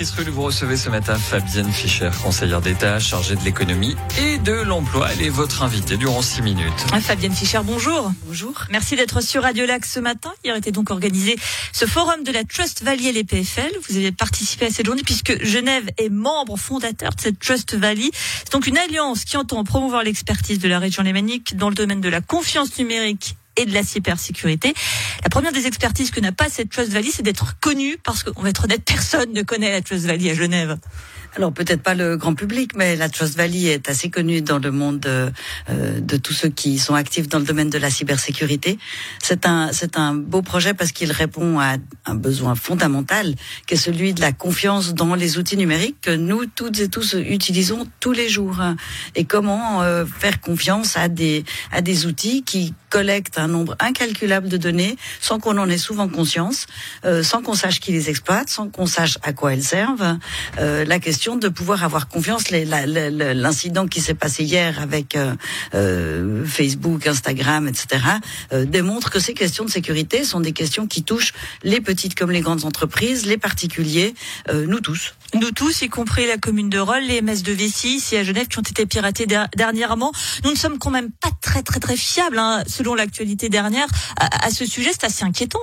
Béatrice Rulle, vous recevez ce matin Fabienne Fischer, conseillère d'État chargée de l'économie et de l'emploi. Elle est votre invitée durant six minutes. Ah, Fabienne Fischer, bonjour. Bonjour. Merci d'être sur Radio Lac ce matin. Hier était donc organisé ce forum de la Trust Valley et les PFL. Vous avez participé à cette journée puisque Genève est membre fondateur de cette Trust Valley. C'est donc une alliance qui entend promouvoir l'expertise de la région lémanique dans le domaine de la confiance numérique et de la cybersécurité. La première des expertises que n'a pas cette Trust Valley, c'est d'être connue, parce qu'on va être honnête, personne ne connaît la Trust Valley à Genève. Alors peut-être pas le grand public, mais la Trust Valley est assez connue dans le monde de, euh, de tous ceux qui sont actifs dans le domaine de la cybersécurité. C'est un c'est un beau projet parce qu'il répond à un besoin fondamental, qui est celui de la confiance dans les outils numériques que nous toutes et tous utilisons tous les jours. Et comment euh, faire confiance à des à des outils qui collectent un nombre incalculable de données sans qu'on en ait souvent conscience, euh, sans qu'on sache qui les exploite, sans qu'on sache à quoi elles servent. La question de pouvoir avoir confiance. L'incident qui s'est passé hier avec euh, euh, Facebook, Instagram, etc., euh, démontre que ces questions de sécurité sont des questions qui touchent les petites comme les grandes entreprises, les particuliers, nous tous. Nous tous, y compris la commune de Rolles, les MS de Vessie, ici à Genève, qui ont été piratés dernièrement. Nous ne sommes quand même pas très très très fiables, hein, selon l'actualité dernière. à ce sujet, c'est assez inquiétant.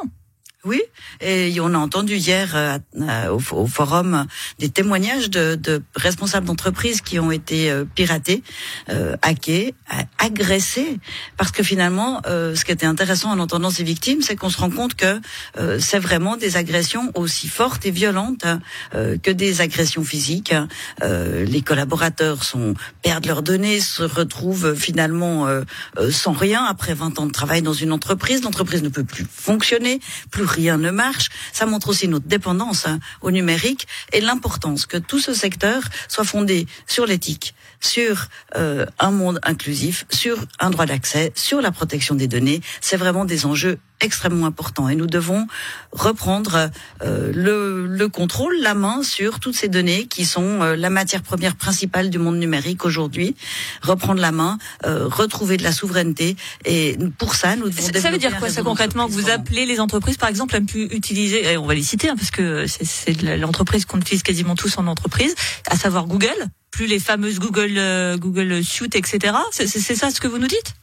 Oui, et on a entendu hier euh, euh, au, forum des témoignages de, de responsables d'entreprises qui ont été euh, piratés, euh, hackés, agressés, parce que finalement, ce qui était intéressant en entendant ces victimes, c'est qu'on se rend compte que c'est vraiment des agressions aussi fortes et violentes que des agressions physiques. les collaborateurs sont perdent leurs données, se retrouvent finalement sans rien après 20 ans de travail dans une entreprise. L'entreprise ne peut plus fonctionner, plus rien ne marche. Ça montre aussi notre dépendance hein, au numérique et l'importance que tout ce secteur soit fondé sur l'éthique, sur euh, un monde inclusif, sur un droit d'accès, sur la protection des données. C'est vraiment des enjeux extrêmement importants et nous devons reprendre euh, le, le, contrôle, la main sur toutes ces données qui sont euh, la matière première principale du monde numérique aujourd'hui. Reprendre la main, retrouver de la souveraineté et pour ça nous devons. Ça veut dire quoi ça concrètement Vous appelez les entreprises par exemple à pu utiliser, et on va les citer hein, parce que c'est l'entreprise qu'on utilise quasiment tous en entreprise, à savoir Google plus les fameuses Google euh, Google Suite, etc. C'est ça ce que vous nous dites?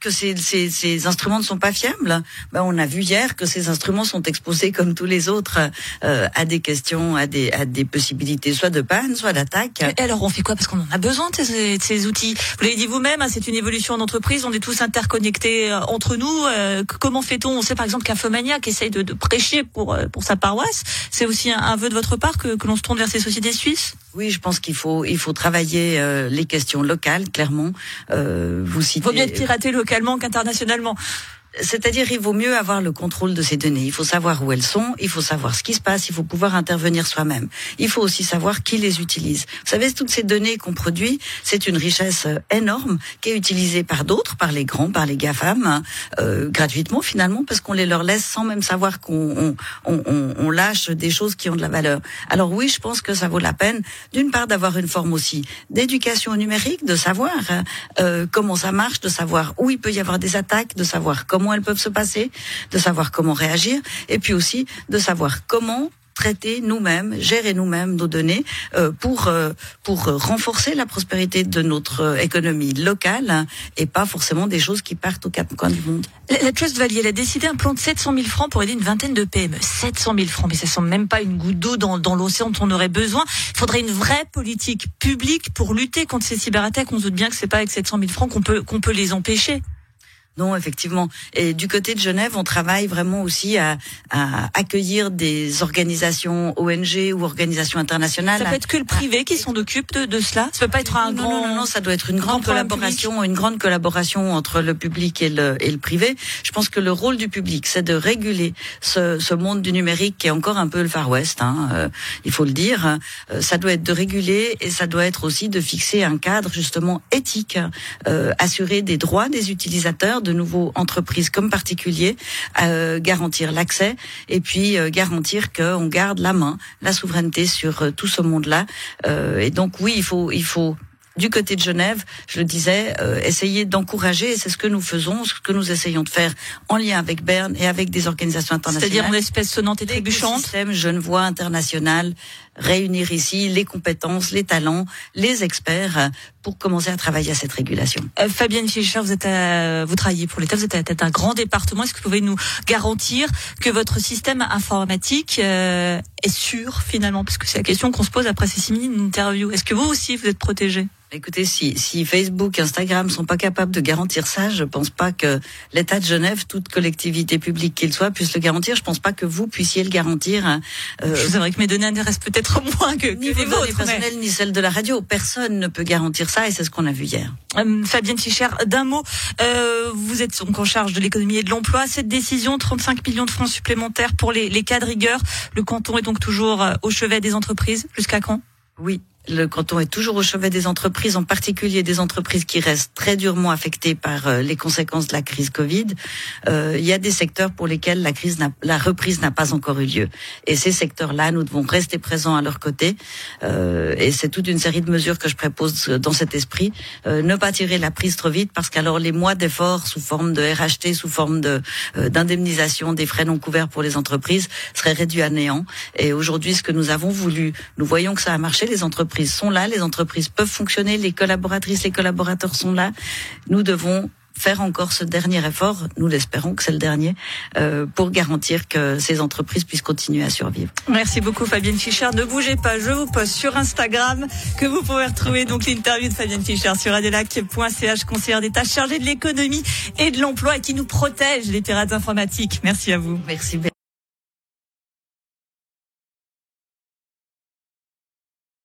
Que ces, ces, ces, instruments ne sont pas fiables? Ben, on a vu hier que ces instruments sont exposés comme tous les autres euh, à des questions, à des, à des possibilités soit de panne, soit d'attaque. Et alors on fait quoi? Parce qu'on en a besoin de ces, ces outils. Vous l'avez dit vous-même, hein, c'est une évolution en entreprise, on est tous interconnectés euh, entre nous. Euh, comment fait-on? On sait par exemple qu'un Fomania qui essaye de, de, prêcher pour, pour sa paroisse, c'est aussi un, un, vœu de votre part que, que l'on se tourne vers ces sociétés suisses? Oui, je pense qu'il faut, il faut travailler les questions locales, clairement. vous citez... Faut bien pirater le localement qu'internationalement. C'est-à-dire, il vaut mieux avoir le contrôle de ces données. Il faut savoir où elles sont, il faut savoir ce qui se passe, il faut pouvoir intervenir soi-même. Il faut aussi savoir qui les utilise. Vous savez, toutes ces données qu'on produit, c'est une richesse euh, énorme qui est utilisée par d'autres, par les grands, par les GAFAM, hein, euh, gratuitement finalement, parce qu'on les leur laisse sans même savoir qu'on on, on, on, lâche des choses qui ont de la valeur. Alors oui, je pense que ça vaut la peine, d'une part, d'avoir une forme aussi d'éducation numérique, de savoir hein, euh, comment ça marche, de savoir où il peut y avoir des attaques, de savoir comment comment elles peuvent se passer, de savoir comment réagir, et puis aussi de savoir comment traiter nous-mêmes, gérer nous-mêmes nos données euh, pour euh, pour renforcer la prospérité de notre euh, économie locale et pas forcément des choses qui partent aux quatre coins du monde. La, Trust Valley, a décidé un plan de 700 000 francs pour aider une vingtaine de PME. 700 000 francs, mais ça semble même pas une goutte d'eau dans, dans l'océan dont on aurait besoin. Il faudrait une vraie politique publique pour lutter contre ces cyberattaques. On se doute bien que c'est pas avec 700 000 francs qu'on peut qu'on peut les empêcher. Non, effectivement. Et du côté de Genève, on travaille vraiment aussi à, à accueillir des organisations ONG ou organisations internationales. Ça peut être que le privé qui s'en occupe de, de, cela? Ça peut pas être un non, grand. Non, non, non, ça doit être une grande collaboration, une grande collaboration entre le public et le, et le privé. Je pense que le rôle du public, c'est de réguler ce, ce, monde du numérique qui est encore un peu le Far West. Hein, euh, il faut le dire. Euh, ça doit être de réguler et ça doit être aussi de fixer un cadre justement éthique, euh, assurer des droits des utilisateurs de nouveau entreprises comme particuliers, euh, garantir l'accès et puis euh, garantir qu'on garde la main, la souveraineté sur euh, tout ce monde-là. et donc oui, il faut, il faut du côté de Genève, je le disais, euh, essayer d'encourager, et c'est ce que nous faisons, ce que nous essayons de faire en lien avec Berne et avec des organisations internationales. C'est-à-dire une espèce sonnante et trébuchante. Système Genevois international, réunir ici les compétences, les talents, les experts pour commencer à travailler à cette régulation. Euh, Fabienne Fischer, vous êtes à, vous travaillez pour l'État, vous êtes à la tête d'un grand département. Est-ce que vous pouvez nous garantir que votre système informatique euh, est sûr finalement? Parce que c'est la question qu'on se pose après ces six minutes d'interview. Est-ce que vous aussi vous êtes protégé? Écoutez, si, si Facebook, Instagram sont pas capables de garantir ça, je pense pas que l'État de Genève, toute collectivité publique qu'il soit, puisse le garantir. Je pense pas que vous puissiez le garantir. Euh, c'est vrai que mes données intéressent peut-être moins que, que ni les vôtres, personnelles, ni celles de la radio. Personne ne peut garantir ça, et c'est ce qu'on a vu hier. Euh, Fabienne Fischer, d'un mot, euh, vous êtes donc en charge de l'économie et de l'emploi. Cette décision, 35 millions de francs supplémentaires pour les, les cas de rigueur. Le canton est donc toujours euh, au chevet des entreprises. Jusqu'à quand? Oui, le canton est toujours au chevet des entreprises, en particulier des entreprises qui restent très durement affectées par euh, les conséquences de la crise Covid. Euh, il y a des secteurs pour lesquels la crise, la reprise n'a pas encore eu lieu, et ces secteurs-là, nous devons rester présents à leur côté. Euh, et c'est toute une série de mesures que je propose dans cet esprit. Euh, ne pas tirer la prise trop vite, parce qu'alors les mois d'efforts sous forme de RHT, sous forme de euh, d'indemnisation des frais non couverts pour les entreprises seraient réduits à néant. Et aujourd'hui, ce que nous avons voulu, nous voyons que ça a marché, les entreprises sont là, les entreprises peuvent fonctionner, les collaboratrices, les collaborateurs sont là. Nous devons faire encore ce dernier effort, nous l'espérons que c'est le dernier, euh, pour garantir que ces entreprises puissent continuer à survivre. Merci beaucoup Fabienne Fischer. Ne bougez pas, je vous poste sur Instagram que vous pouvez retrouver donc l'interview de Fabienne Fischer sur adelac.ch, conseillère d'État chargée de l'économie et de l'emploi et qui nous protège des pirates informatiques. Merci à vous. Merci.